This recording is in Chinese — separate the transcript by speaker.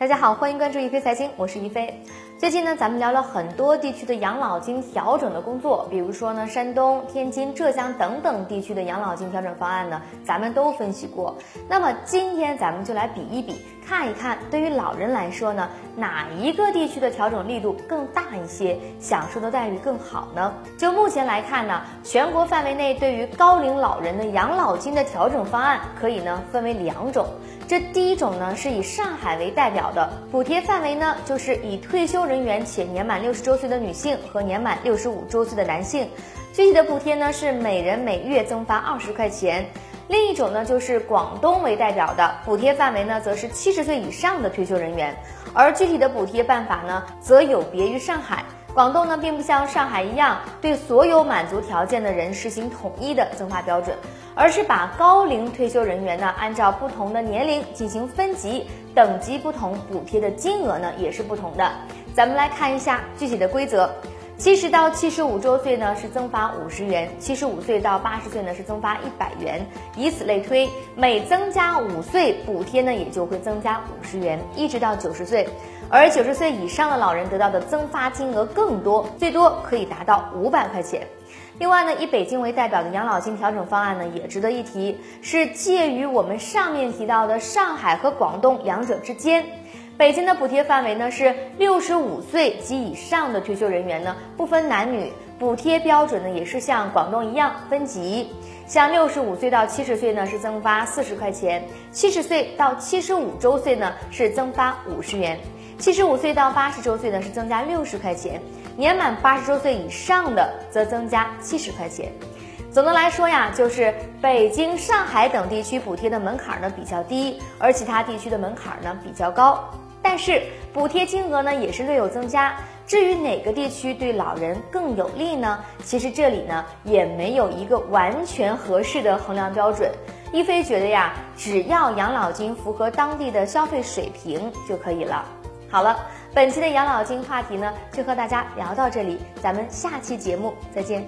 Speaker 1: 大家好，欢迎关注一飞财经，我是一飞。最近呢，咱们聊了很多地区的养老金调整的工作，比如说呢，山东、天津、浙江等等地区的养老金调整方案呢，咱们都分析过。那么今天咱们就来比一比，看一看对于老人来说呢，哪一个地区的调整力度更大一些，享受的待遇更好呢？就目前来看呢，全国范围内对于高龄老人的养老金的调整方案可以呢分为两种。这第一种呢是以上海为代表的，补贴范围呢就是以退休人员且年满六十周岁的女性和年满六十五周岁的男性，具体的补贴呢是每人每月增发二十块钱。另一种呢就是广东为代表的，补贴范围呢则是七十岁以上的退休人员，而具体的补贴办法呢则有别于上海。广东呢，并不像上海一样对所有满足条件的人实行统一的增发标准，而是把高龄退休人员呢按照不同的年龄进行分级，等级不同，补贴的金额呢也是不同的。咱们来看一下具体的规则：七十到七十五周岁呢是增发五十元，七十五岁到八十岁呢是增发一百元，以此类推，每增加五岁，补贴呢也就会增加五十元，一直到九十岁。而九十岁以上的老人得到的增发金额更多，最多可以达到五百块钱。另外呢，以北京为代表的养老金调整方案呢，也值得一提，是介于我们上面提到的上海和广东两者之间。北京的补贴范围呢是六十五岁及以上的退休人员呢，不分男女，补贴标准呢也是像广东一样分级。像六十五岁到七十岁呢是增发四十块钱，七十岁到七十五周岁呢是增发五十元。七十五岁到八十周岁呢是增加六十块钱，年满八十周岁以上的则增加七十块钱。总的来说呀，就是北京、上海等地区补贴的门槛呢比较低，而其他地区的门槛呢比较高。但是补贴金额呢也是略有增加。至于哪个地区对老人更有利呢？其实这里呢也没有一个完全合适的衡量标准。一菲觉得呀，只要养老金符合当地的消费水平就可以了。好了，本期的养老金话题呢，就和大家聊到这里，咱们下期节目再见。